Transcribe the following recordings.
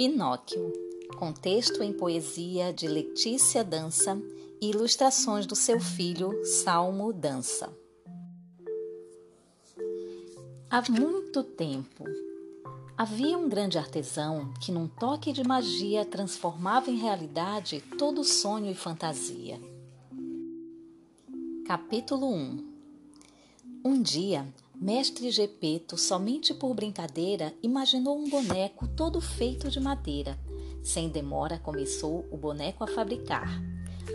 Pinóquio, contexto em poesia de Letícia Dança e ilustrações do seu filho Salmo Dança. Há muito tempo, havia um grande artesão que, num toque de magia, transformava em realidade todo sonho e fantasia. Capítulo 1 Um dia, Mestre Gepeto, somente por brincadeira, imaginou um boneco todo feito de madeira. Sem demora, começou o boneco a fabricar.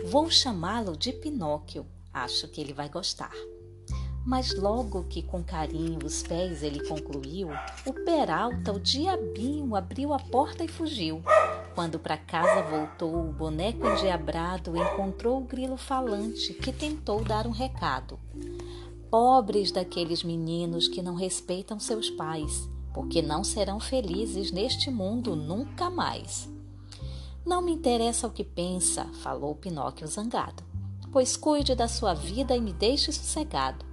Vou chamá-lo de Pinóquio. Acho que ele vai gostar. Mas logo que com carinho os pés ele concluiu, o Peralta, o diabinho, abriu a porta e fugiu. Quando para casa voltou, o boneco endiabrado encontrou o grilo falante que tentou dar um recado. Pobres daqueles meninos que não respeitam seus pais, porque não serão felizes neste mundo nunca mais. Não me interessa o que pensa, falou Pinóquio zangado, pois cuide da sua vida e me deixe sossegado.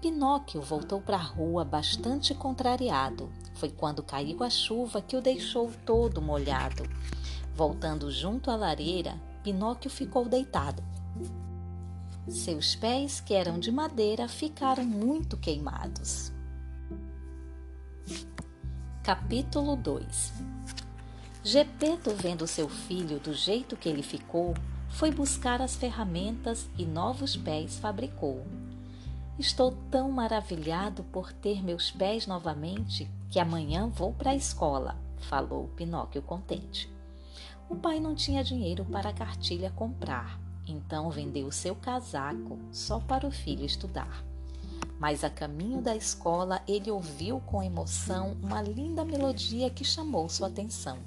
Pinóquio voltou para a rua bastante contrariado. Foi quando caiu a chuva que o deixou todo molhado. Voltando junto à lareira, Pinóquio ficou deitado. Seus pés, que eram de madeira, ficaram muito queimados. Capítulo 2 Gepeto, vendo seu filho do jeito que ele ficou, foi buscar as ferramentas e novos pés fabricou. Estou tão maravilhado por ter meus pés novamente que amanhã vou para a escola, falou Pinóquio contente. O pai não tinha dinheiro para a cartilha comprar então vendeu seu casaco só para o filho estudar. Mas a caminho da escola ele ouviu com emoção uma linda melodia que chamou sua atenção.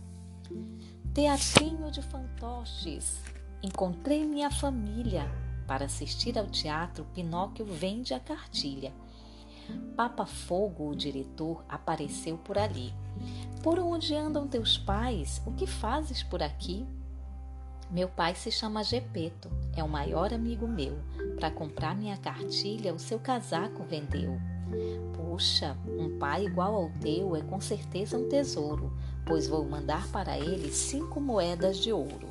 Teatrinho de fantoches, encontrei minha família. Para assistir ao teatro, Pinóquio vende a cartilha. Papa Fogo, o diretor, apareceu por ali. Por onde andam teus pais? O que fazes por aqui? Meu pai se chama Gepeto, é o maior amigo meu. Para comprar minha cartilha, o seu casaco vendeu. Puxa, um pai igual ao teu é com certeza um tesouro, pois vou mandar para ele cinco moedas de ouro.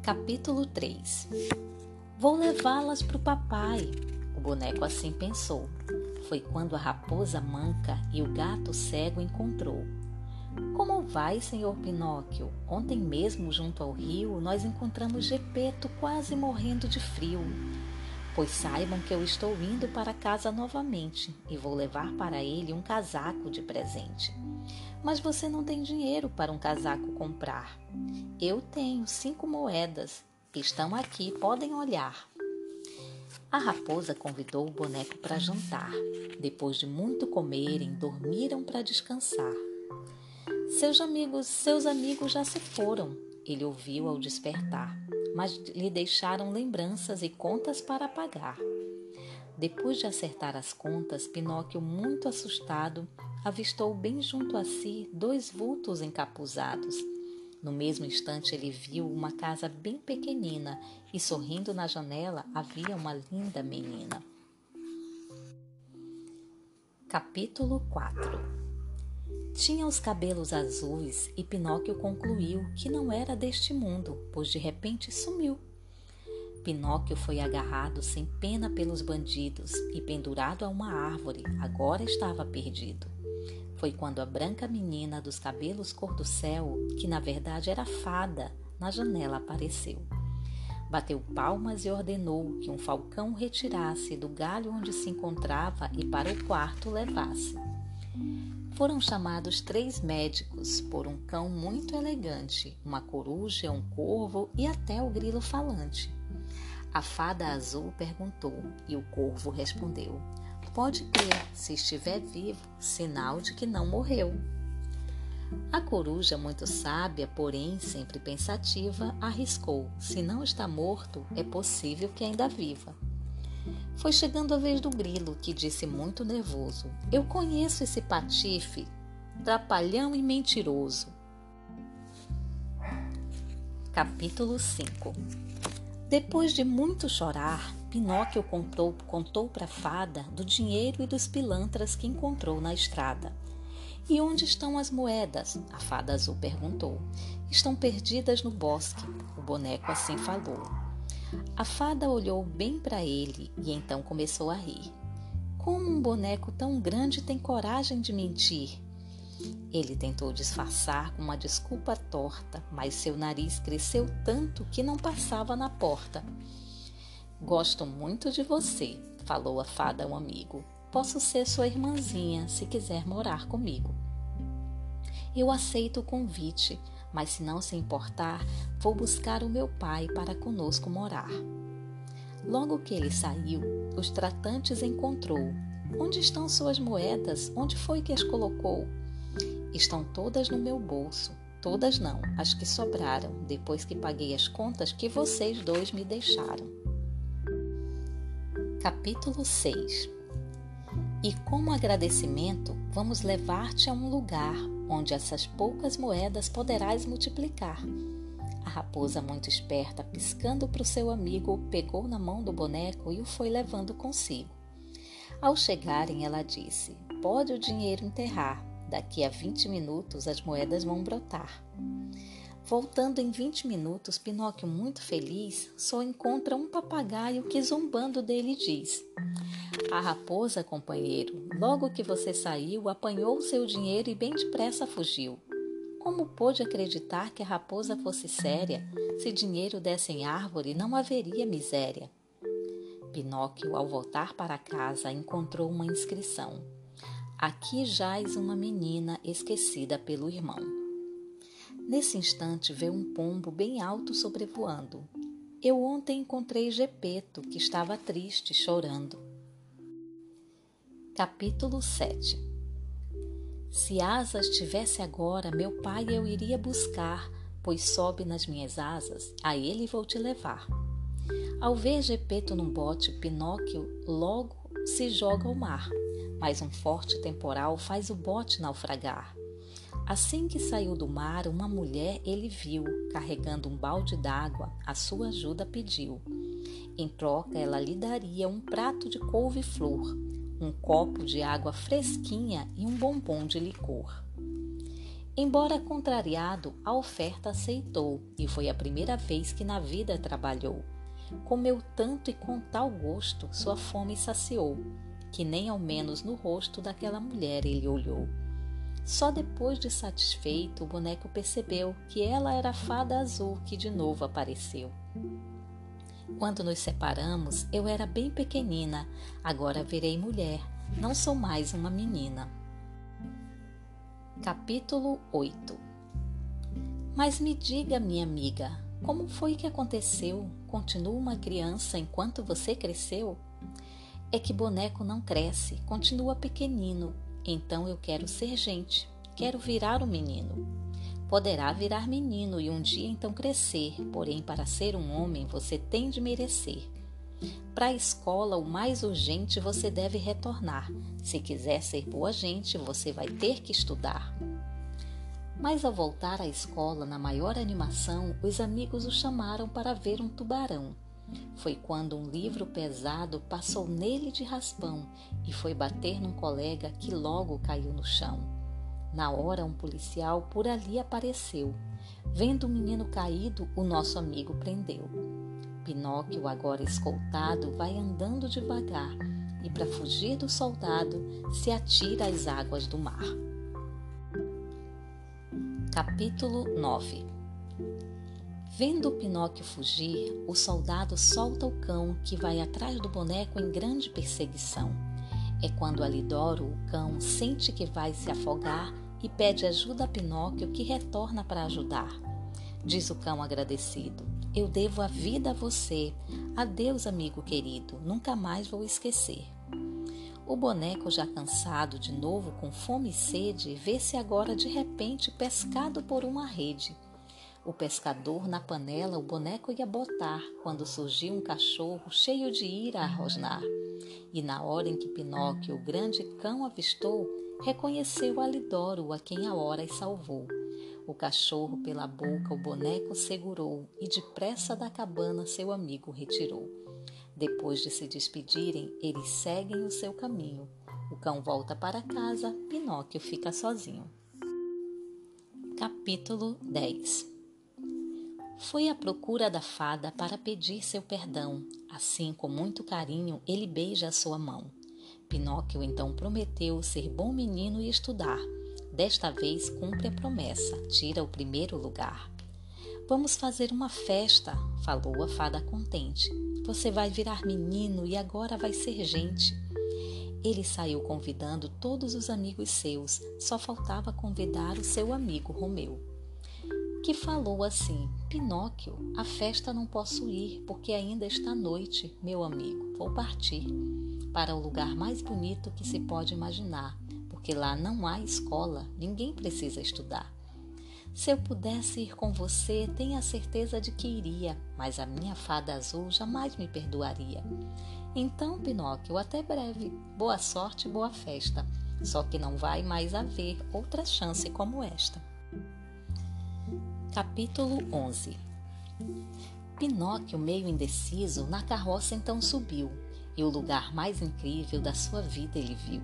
Capítulo 3 Vou levá-las para o papai. O boneco assim pensou. Foi quando a raposa manca e o gato cego encontrou. Como vai, senhor Pinóquio? Ontem mesmo, junto ao rio, nós encontramos Gepeto quase morrendo de frio. Pois saibam que eu estou indo para casa novamente e vou levar para ele um casaco de presente. Mas você não tem dinheiro para um casaco comprar. Eu tenho cinco moedas. Estão aqui, podem olhar. A raposa convidou o boneco para jantar. Depois de muito comerem, dormiram para descansar. Seus amigos, seus amigos já se foram, ele ouviu ao despertar, mas lhe deixaram lembranças e contas para pagar. Depois de acertar as contas, Pinóquio, muito assustado, avistou bem junto a si dois vultos encapuzados. No mesmo instante, ele viu uma casa bem pequenina e, sorrindo na janela, havia uma linda menina. Capítulo 4 tinha os cabelos azuis e Pinóquio concluiu que não era deste mundo, pois de repente sumiu. Pinóquio foi agarrado sem pena pelos bandidos e pendurado a uma árvore, agora estava perdido. Foi quando a branca menina dos cabelos cor do céu, que na verdade era fada, na janela apareceu. Bateu palmas e ordenou que um falcão retirasse do galho onde se encontrava e para o quarto levasse foram chamados três médicos por um cão muito elegante, uma coruja, um corvo e até o grilo falante. A fada azul perguntou e o corvo respondeu: Pode crer, se estiver vivo, sinal de que não morreu. A coruja, muito sábia, porém sempre pensativa, arriscou: Se não está morto, é possível que ainda viva. Foi chegando a vez do grilo, que disse muito nervoso: Eu conheço esse patife, trapalhão e mentiroso. Capítulo 5 Depois de muito chorar, Pinóquio contou, contou para a fada do dinheiro e dos pilantras que encontrou na estrada. E onde estão as moedas? A fada azul perguntou. Estão perdidas no bosque. O boneco assim falou. A fada olhou bem para ele e então começou a rir. Como um boneco tão grande tem coragem de mentir? Ele tentou disfarçar com uma desculpa torta, mas seu nariz cresceu tanto que não passava na porta. Gosto muito de você, falou a fada a um amigo. Posso ser sua irmãzinha se quiser morar comigo. Eu aceito o convite, mas se não se importar, vou buscar o meu pai para conosco morar. Logo que ele saiu, os tratantes encontrou. Onde estão suas moedas? Onde foi que as colocou? Estão todas no meu bolso. Todas não, as que sobraram, depois que paguei as contas que vocês dois me deixaram. Capítulo 6 E como agradecimento, vamos levar-te a um lugar onde essas poucas moedas poderás multiplicar. A raposa, muito esperta, piscando para o seu amigo, pegou na mão do boneco e o foi levando consigo. Ao chegarem, ela disse: Pode o dinheiro enterrar, daqui a vinte minutos as moedas vão brotar. Voltando em 20 minutos, Pinóquio, muito feliz, só encontra um papagaio que, zombando dele, diz: A raposa, companheiro, logo que você saiu, apanhou o seu dinheiro e bem depressa fugiu. Como pôde acreditar que a raposa fosse séria? Se dinheiro desse em árvore, não haveria miséria. Pinóquio, ao voltar para casa, encontrou uma inscrição: Aqui jaz uma menina esquecida pelo irmão. Nesse instante veio um pombo bem alto sobrevoando. Eu ontem encontrei Gepeto, que estava triste, chorando. Capítulo 7 Se asas tivesse agora, meu pai eu iria buscar, pois sobe nas minhas asas, a ele vou te levar. Ao ver Gepeto num bote, Pinóquio logo se joga ao mar, mas um forte temporal faz o bote naufragar. Assim que saiu do mar, uma mulher ele viu, carregando um balde d'água, a sua ajuda pediu. Em troca, ela lhe daria um prato de couve-flor, um copo de água fresquinha e um bombom de licor. Embora contrariado, a oferta aceitou e foi a primeira vez que na vida trabalhou. Comeu tanto e com tal gosto, sua fome saciou, que nem ao menos no rosto daquela mulher ele olhou. Só depois de satisfeito, o boneco percebeu que ela era a fada azul que de novo apareceu. Quando nos separamos, eu era bem pequenina, agora virei mulher, não sou mais uma menina. Capítulo 8 Mas me diga, minha amiga, como foi que aconteceu? Continua uma criança enquanto você cresceu? É que boneco não cresce, continua pequenino, então eu quero ser gente, quero virar um menino. Poderá virar menino e um dia então crescer, porém, para ser um homem você tem de merecer. Para a escola, o mais urgente você deve retornar. Se quiser ser boa gente, você vai ter que estudar. Mas ao voltar à escola, na maior animação, os amigos o chamaram para ver um tubarão. Foi quando um livro pesado passou nele de raspão e foi bater num colega que logo caiu no chão. Na hora, um policial por ali apareceu. Vendo o menino caído, o nosso amigo prendeu. Pinóquio, agora escoltado, vai andando devagar e, para fugir do soldado, se atira às águas do mar. Capítulo 9 Vendo Pinóquio fugir, o soldado solta o cão que vai atrás do boneco em grande perseguição. É quando Alidoro, o cão, sente que vai se afogar e pede ajuda a Pinóquio, que retorna para ajudar. Diz o cão agradecido: Eu devo a vida a você. Adeus, amigo querido, nunca mais vou esquecer. O boneco, já cansado, de novo com fome e sede, vê-se agora de repente pescado por uma rede. O pescador na panela o boneco ia botar quando surgiu um cachorro cheio de ira a rosnar. E na hora em que Pinóquio, o grande cão, avistou, reconheceu Alidoro, a quem a horas salvou. O cachorro pela boca o boneco segurou e depressa da cabana seu amigo retirou. Depois de se despedirem, eles seguem o seu caminho. O cão volta para casa, Pinóquio fica sozinho. Capítulo 10 Foi à procura da fada para pedir seu perdão. Assim, com muito carinho, ele beija a sua mão. Pinóquio então prometeu ser bom menino e estudar. Desta vez cumpre a promessa, tira o primeiro lugar. Vamos fazer uma festa, falou a fada contente. Você vai virar menino e agora vai ser gente. Ele saiu convidando todos os amigos seus, só faltava convidar o seu amigo Romeu. Que falou assim: Pinóquio, a festa não posso ir porque ainda está noite, meu amigo. Vou partir para o lugar mais bonito que se pode imaginar, porque lá não há escola, ninguém precisa estudar. Se eu pudesse ir com você, tenha certeza de que iria, mas a minha fada azul jamais me perdoaria. Então, Pinóquio, até breve. Boa sorte, boa festa. Só que não vai mais haver outra chance como esta. Capítulo 11 Pinóquio, meio indeciso, na carroça então subiu, e o lugar mais incrível da sua vida ele viu.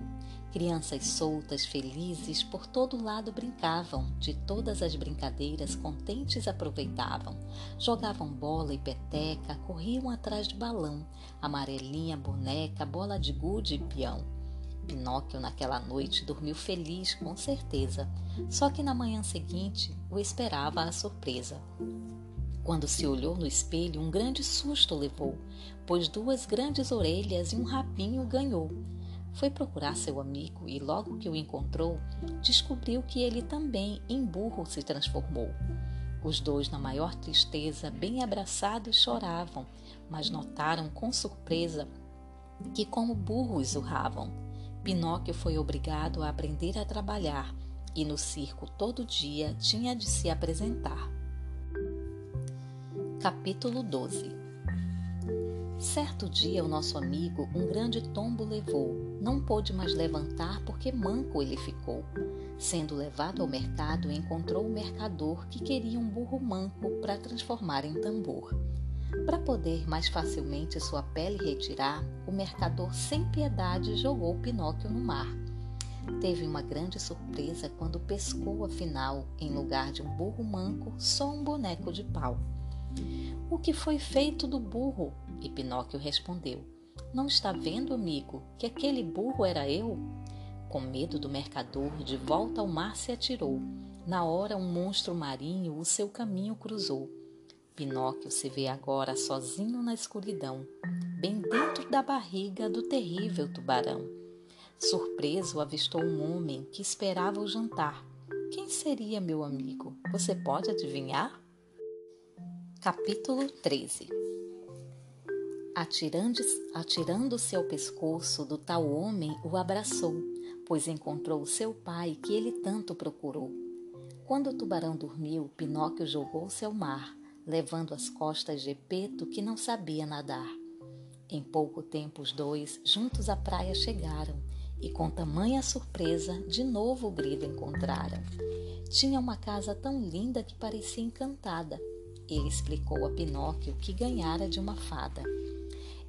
Crianças soltas, felizes, por todo lado brincavam, de todas as brincadeiras contentes aproveitavam. Jogavam bola e peteca, corriam atrás de balão, amarelinha, boneca, bola de gude e peão. Pinóquio naquela noite dormiu feliz, com certeza, só que na manhã seguinte o esperava a surpresa. Quando se olhou no espelho, um grande susto levou, pois duas grandes orelhas e um rabinho ganhou. Foi procurar seu amigo e, logo que o encontrou, descobriu que ele também em burro se transformou. Os dois, na maior tristeza, bem abraçados, choravam, mas notaram com surpresa que, como burros, urravam. Pinóquio foi obrigado a aprender a trabalhar e no circo todo dia tinha de se apresentar. Capítulo 12 Certo dia, o nosso amigo um grande tombo levou. Não pôde mais levantar porque manco ele ficou. Sendo levado ao mercado, encontrou o mercador que queria um burro manco para transformar em tambor. Para poder mais facilmente sua pele retirar, o mercador sem piedade jogou Pinóquio no mar. Teve uma grande surpresa quando pescou, afinal, em lugar de um burro manco, só um boneco de pau. O que foi feito do burro? E Pinóquio respondeu: Não está vendo, amigo, que aquele burro era eu? Com medo do mercador, de volta ao mar se atirou. Na hora, um monstro marinho o seu caminho cruzou. Pinóquio se vê agora sozinho na escuridão, bem dentro da barriga do terrível tubarão. Surpreso, avistou um homem que esperava o jantar. Quem seria meu amigo? Você pode adivinhar? Capítulo 13 Atirando-se ao pescoço do tal homem, o abraçou, pois encontrou seu pai que ele tanto procurou. Quando o tubarão dormiu, Pinóquio jogou-se ao mar, levando às costas Gepeto, que não sabia nadar. Em pouco tempo, os dois, juntos à praia, chegaram e, com tamanha surpresa, de novo o grilo encontraram. Tinha uma casa tão linda que parecia encantada ele explicou a Pinóquio que ganhara de uma fada.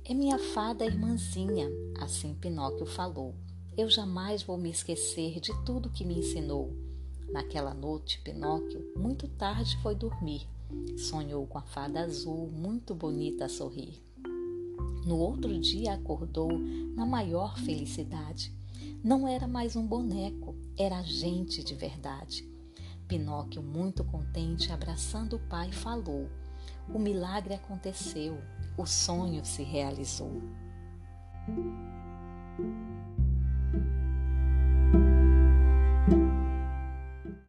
É minha fada irmãzinha, assim Pinóquio falou. Eu jamais vou me esquecer de tudo que me ensinou. Naquela noite, Pinóquio, muito tarde, foi dormir. Sonhou com a fada azul, muito bonita a sorrir. No outro dia acordou na maior felicidade. Não era mais um boneco, era gente de verdade. Pinóquio, muito contente, abraçando o pai, falou: O milagre aconteceu, o sonho se realizou.